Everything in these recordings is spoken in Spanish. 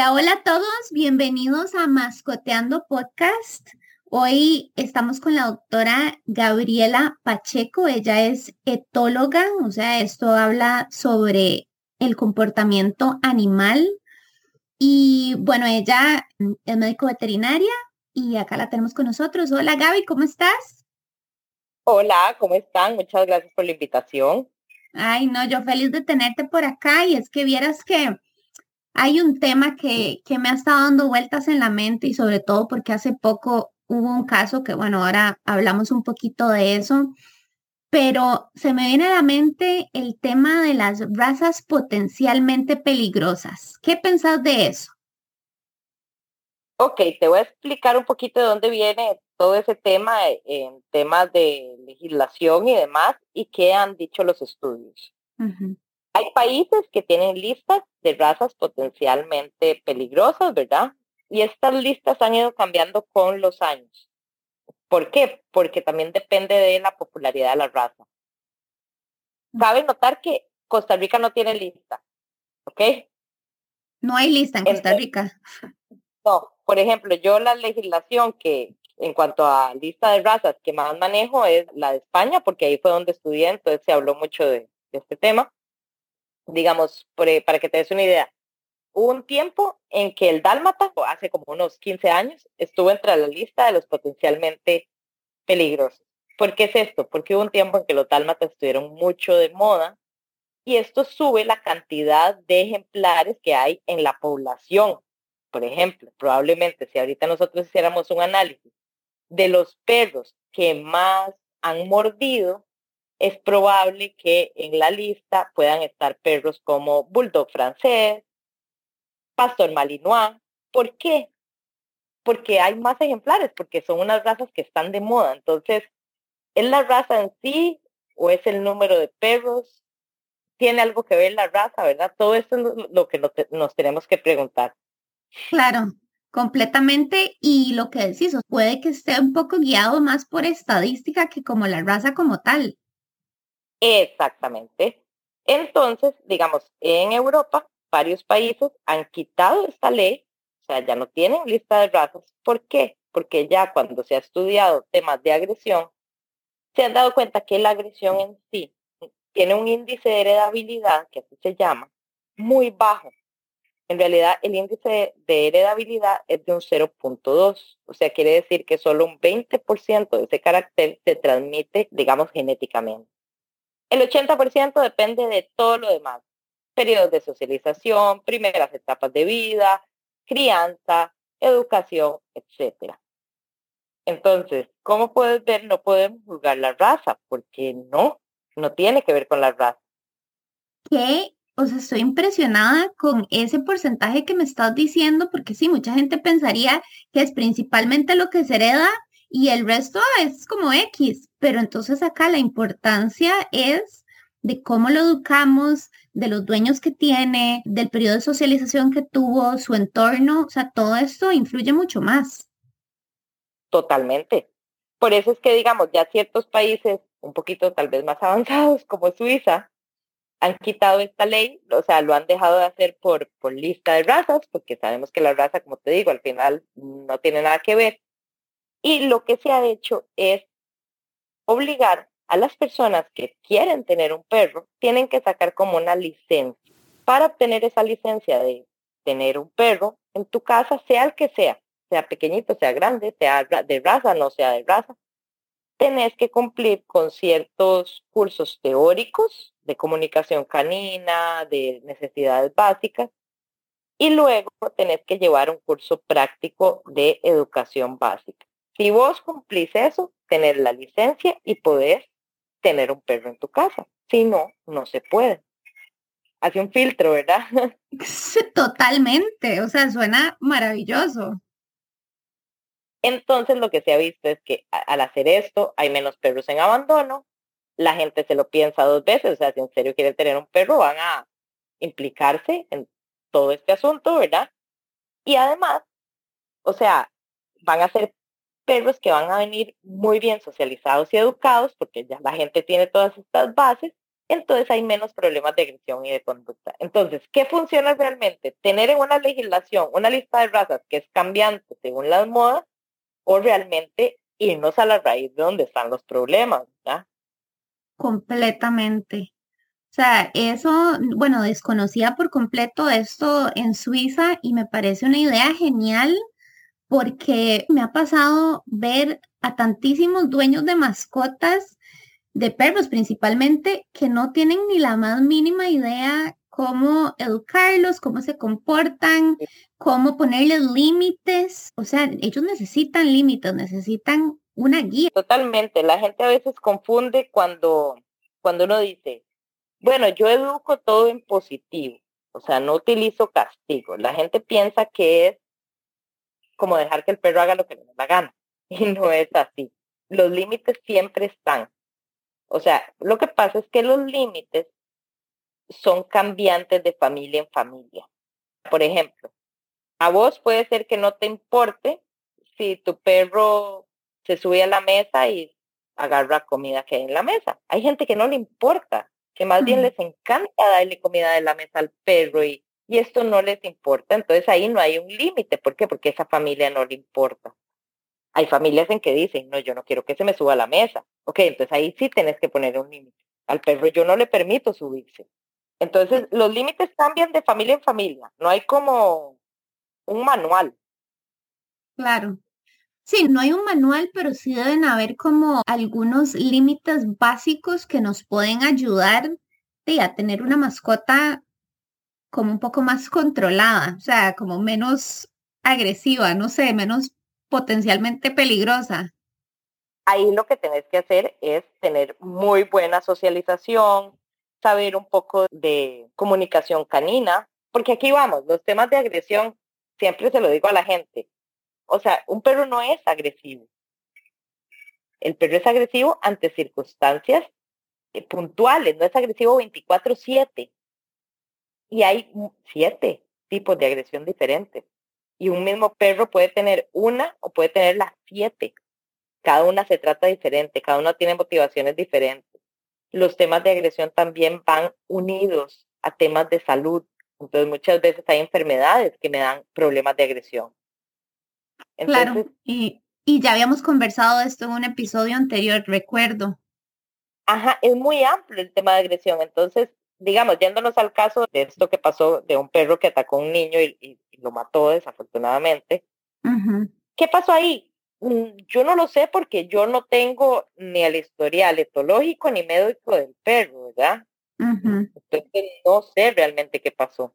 Hola, hola a todos, bienvenidos a Mascoteando Podcast. Hoy estamos con la doctora Gabriela Pacheco, ella es etóloga, o sea, esto habla sobre el comportamiento animal y bueno, ella es médico veterinaria y acá la tenemos con nosotros. Hola Gaby, ¿cómo estás? Hola, ¿cómo están? Muchas gracias por la invitación. Ay, no, yo feliz de tenerte por acá y es que vieras que hay un tema que, que me ha estado dando vueltas en la mente y sobre todo porque hace poco hubo un caso que, bueno, ahora hablamos un poquito de eso, pero se me viene a la mente el tema de las razas potencialmente peligrosas. ¿Qué pensás de eso? Ok, te voy a explicar un poquito de dónde viene todo ese tema en temas de legislación y demás y qué han dicho los estudios. Hay países que tienen listas de razas potencialmente peligrosas, ¿verdad? Y estas listas han ido cambiando con los años. ¿Por qué? Porque también depende de la popularidad de la raza. Cabe notar que Costa Rica no tiene lista, ¿ok? No hay lista en Costa Rica. No, por ejemplo, yo la legislación que en cuanto a lista de razas que más manejo es la de España, porque ahí fue donde estudié, entonces se habló mucho de este tema digamos, para que te des una idea, hubo un tiempo en que el dálmata, hace como unos 15 años, estuvo entre la lista de los potencialmente peligrosos. ¿Por qué es esto? Porque hubo un tiempo en que los dálmatas estuvieron mucho de moda y esto sube la cantidad de ejemplares que hay en la población. Por ejemplo, probablemente si ahorita nosotros hiciéramos un análisis de los perros que más han mordido, es probable que en la lista puedan estar perros como Bulldog francés, Pastor Malinois. ¿Por qué? Porque hay más ejemplares, porque son unas razas que están de moda. Entonces, ¿es la raza en sí o es el número de perros? ¿Tiene algo que ver la raza, verdad? Todo eso es lo que nos tenemos que preguntar. Claro, completamente. Y lo que decís, puede que esté un poco guiado más por estadística que como la raza como tal. Exactamente. Entonces, digamos, en Europa, varios países han quitado esta ley, o sea, ya no tienen lista de razas. ¿Por qué? Porque ya cuando se ha estudiado temas de agresión, se han dado cuenta que la agresión en sí tiene un índice de heredabilidad, que así se llama, muy bajo. En realidad, el índice de heredabilidad es de un 0.2, o sea, quiere decir que solo un 20% de ese carácter se transmite, digamos, genéticamente. El 80% depende de todo lo demás. Periodos de socialización, primeras etapas de vida, crianza, educación, etc. Entonces, como puedes ver, no podemos juzgar la raza, porque no, no tiene que ver con la raza. ¿Qué? O sea, estoy impresionada con ese porcentaje que me estás diciendo, porque sí, mucha gente pensaría que es principalmente lo que se hereda y el resto es como X, pero entonces acá la importancia es de cómo lo educamos, de los dueños que tiene, del periodo de socialización que tuvo, su entorno, o sea, todo esto influye mucho más. Totalmente. Por eso es que, digamos, ya ciertos países un poquito tal vez más avanzados como Suiza han quitado esta ley, o sea, lo han dejado de hacer por, por lista de razas, porque sabemos que la raza, como te digo, al final no tiene nada que ver, y lo que se ha hecho es obligar a las personas que quieren tener un perro, tienen que sacar como una licencia. Para obtener esa licencia de tener un perro en tu casa, sea el que sea, sea pequeñito, sea grande, sea de raza, no sea de raza, tenés que cumplir con ciertos cursos teóricos de comunicación canina, de necesidades básicas, y luego tenés que llevar un curso práctico de educación básica. Si vos cumplís eso, tener la licencia y poder tener un perro en tu casa. Si no, no se puede. Hace un filtro, ¿verdad? Totalmente, o sea, suena maravilloso. Entonces lo que se ha visto es que al hacer esto hay menos perros en abandono, la gente se lo piensa dos veces, o sea, si en serio quieren tener un perro, van a implicarse en todo este asunto, ¿verdad? Y además, o sea, van a ser perros que van a venir muy bien socializados y educados, porque ya la gente tiene todas estas bases, entonces hay menos problemas de agresión y de conducta. Entonces, ¿qué funciona realmente? Tener en una legislación una lista de razas que es cambiante según las modas o realmente irnos a la raíz de donde están los problemas, ¿verdad? Completamente. O sea, eso, bueno, desconocía por completo esto en Suiza y me parece una idea genial porque me ha pasado ver a tantísimos dueños de mascotas, de perros principalmente, que no tienen ni la más mínima idea cómo educarlos, cómo se comportan, cómo ponerles límites. O sea, ellos necesitan límites, necesitan una guía. Totalmente. La gente a veces confunde cuando, cuando uno dice, bueno, yo educo todo en positivo, o sea, no utilizo castigo. La gente piensa que es como dejar que el perro haga lo que le da la gana y no es así. Los límites siempre están. O sea, lo que pasa es que los límites son cambiantes de familia en familia. Por ejemplo, a vos puede ser que no te importe si tu perro se sube a la mesa y agarra comida que hay en la mesa. Hay gente que no le importa que más bien les encanta darle comida de la mesa al perro y, y esto no les importa. Entonces ahí no hay un límite. ¿Por qué? Porque esa familia no le importa. Hay familias en que dicen, no, yo no quiero que se me suba a la mesa. Ok, entonces ahí sí tenés que poner un límite. Al perro yo no le permito subirse. Entonces los límites cambian de familia en familia. No hay como un manual. Claro. Sí, no hay un manual, pero sí deben haber como algunos límites básicos que nos pueden ayudar a tener una mascota como un poco más controlada, o sea, como menos agresiva, no sé, menos potencialmente peligrosa. Ahí lo que tenés que hacer es tener muy buena socialización, saber un poco de comunicación canina, porque aquí vamos, los temas de agresión, siempre se lo digo a la gente, o sea, un perro no es agresivo. El perro es agresivo ante circunstancias eh, puntuales, no es agresivo 24/7. Y hay siete tipos de agresión diferentes. Y un mismo perro puede tener una o puede tener las siete. Cada una se trata diferente, cada una tiene motivaciones diferentes. Los temas de agresión también van unidos a temas de salud. Entonces muchas veces hay enfermedades que me dan problemas de agresión claro, y, y ya habíamos conversado de esto en un episodio anterior, recuerdo. Ajá, es muy amplio el tema de agresión. Entonces, digamos, yéndonos al caso de esto que pasó de un perro que atacó a un niño y, lo mató desafortunadamente. ¿Qué pasó ahí? Mm, yo no lo sé porque yo no tengo ni el historial etológico ni médico del perro, ¿verdad? Entonces no sé realmente qué pasó.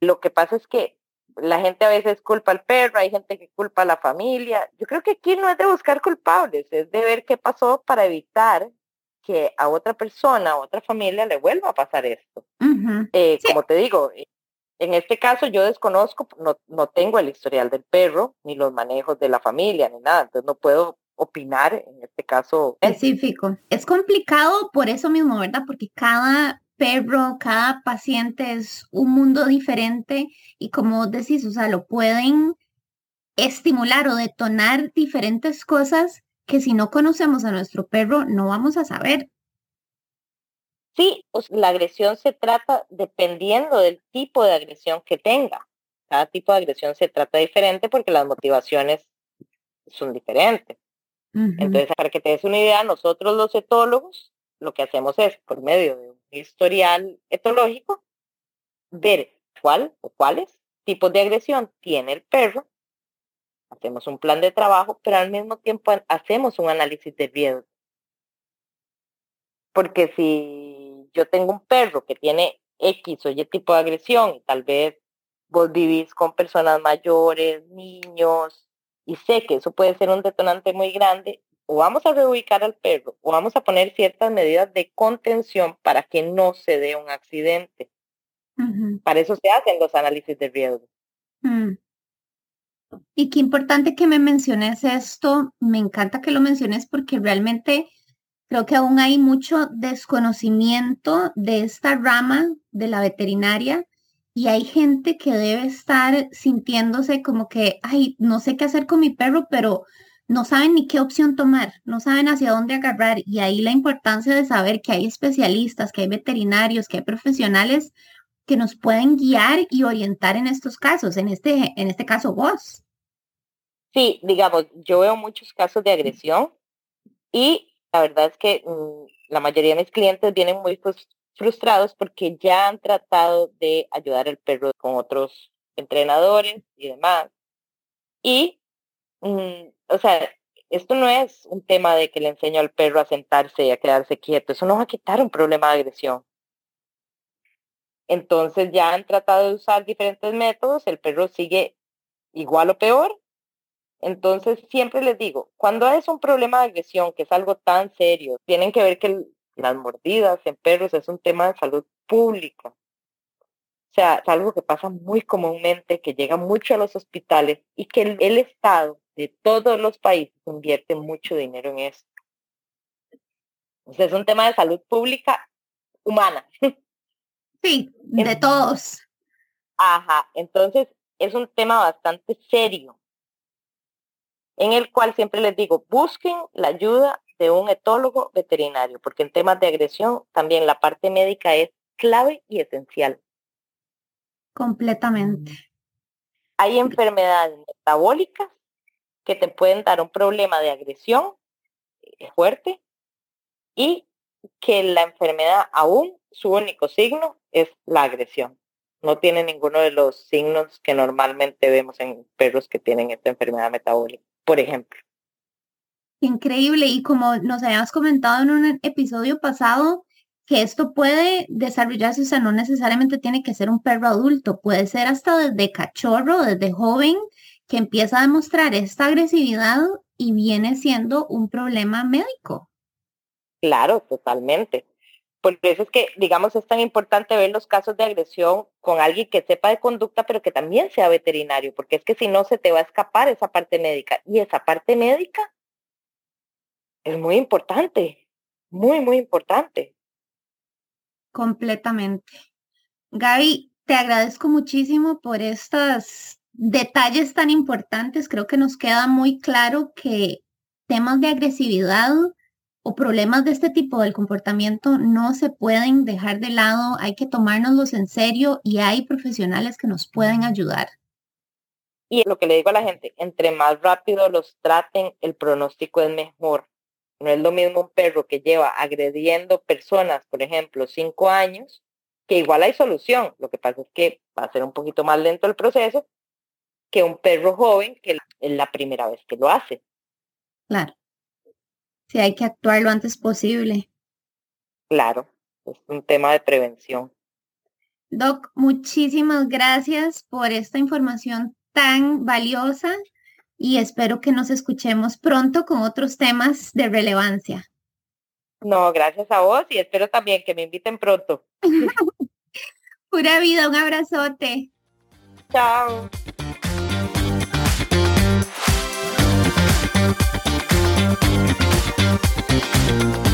Lo que pasa es que la gente a veces culpa al perro, hay gente que culpa a la familia. Yo creo que aquí no es de buscar culpables, es de ver qué pasó para evitar que a otra persona, a otra familia le vuelva a pasar esto. Eh, como te digo, eh, en este caso yo desconozco, no, no tengo el historial del perro, ni los manejos de la familia, ni nada, entonces no puedo opinar en este caso. Específico. Es complicado por eso mismo, ¿verdad? Porque cada perro, cada paciente es un mundo diferente y como decís, o sea, lo pueden estimular o detonar diferentes cosas que si no conocemos a nuestro perro no vamos a saber. Sí, pues la agresión se trata dependiendo del tipo de agresión que tenga. Cada tipo de agresión se trata diferente porque las motivaciones son diferentes. Entonces, para que te des una idea, nosotros los etólogos lo que hacemos es, por medio de historial etológico, ver cuál o cuáles tipos de agresión tiene el perro, hacemos un plan de trabajo, pero al mismo tiempo hacemos un análisis de riesgo. Porque si yo tengo un perro que tiene X o Y tipo de agresión y tal vez vos vivís con personas mayores, niños, y sé que eso puede ser un detonante muy grande, o vamos a reubicar al perro o vamos a poner ciertas medidas de contención para que no se dé un accidente. Para eso se hacen los análisis de riesgo. Mm. Y qué importante que me menciones esto. Me encanta que lo menciones porque realmente creo que aún hay mucho desconocimiento de esta rama de la veterinaria y hay gente que debe estar sintiéndose como que, ay, no sé qué hacer con mi perro, pero no saben ni qué opción tomar, no saben hacia dónde agarrar y ahí la importancia de saber que hay especialistas, que hay veterinarios, que hay profesionales que nos pueden guiar y orientar en estos casos, en este, en este caso vos. Sí, digamos, yo veo muchos casos de agresión y la verdad es que mm, la mayoría de mis clientes vienen muy frustrados porque ya han tratado de ayudar al perro con otros entrenadores y demás. Y, mm, o sea, esto no es un tema de que le enseño al perro a sentarse y a quedarse quieto. Eso no va a quitar un problema de agresión. Entonces ya han tratado de usar diferentes métodos, el perro sigue igual o peor. Entonces siempre les digo, cuando es un problema de agresión, que es algo tan serio, tienen que ver que las mordidas en perros es un tema de salud pública. O sea, es algo que pasa muy comúnmente, que llega mucho a los hospitales y que el, Estado de todos los países invierte mucho dinero en. Entonces es un tema de salud pública humana. Sí, de todos. Ajá, entonces es un tema bastante serio, en el cual siempre les digo, busquen la ayuda de un etólogo veterinario, porque en temas de agresión también la parte médica es clave y esencial. Completamente. Hay enfermedades metabólicas que te pueden dar un problema de agresión eh, fuerte y que la enfermedad aún su único signo es la agresión. No tiene ninguno de los signos que normalmente vemos en perros que tienen esta enfermedad metabólica, por ejemplo. Increíble. Y como nos habíamos comentado en un episodio pasado, que esto puede desarrollarse, o sea, no necesariamente tiene que ser un perro adulto, puede ser hasta desde cachorro, desde joven, que empieza a demostrar esta agresividad y viene siendo un problema médico. Claro, totalmente. Por eso es que, digamos, es tan importante ver los casos de agresión con alguien que sepa de conducta, pero que también sea veterinario, porque es que si no se te va a escapar esa parte médica. Y esa parte médica es muy importante, muy, muy importante. Completamente. Gaby, te agradezco muchísimo por estos detalles tan importantes. Creo que nos queda muy claro que temas de agresividad o problemas de este tipo del comportamiento no se pueden dejar de lado, hay que tomárnoslos en serio y hay profesionales que nos pueden ayudar. Y lo que le digo a la gente, entre más rápido los traten, el pronóstico es mejor. No es lo mismo un perro que lleva agrediendo personas, por ejemplo, cinco años, que igual hay solución. Lo que pasa es que va a ser un poquito más lento el proceso que un perro joven que es la primera vez que lo hace. Claro si hay que actuar lo antes posible. Claro, es un tema de prevención. Doc, muchísimas gracias por esta información tan valiosa y espero que nos escuchemos pronto con otros temas de relevancia. No, gracias a vos y espero también que me inviten pronto. Pura vida, un abrazote. Chao. you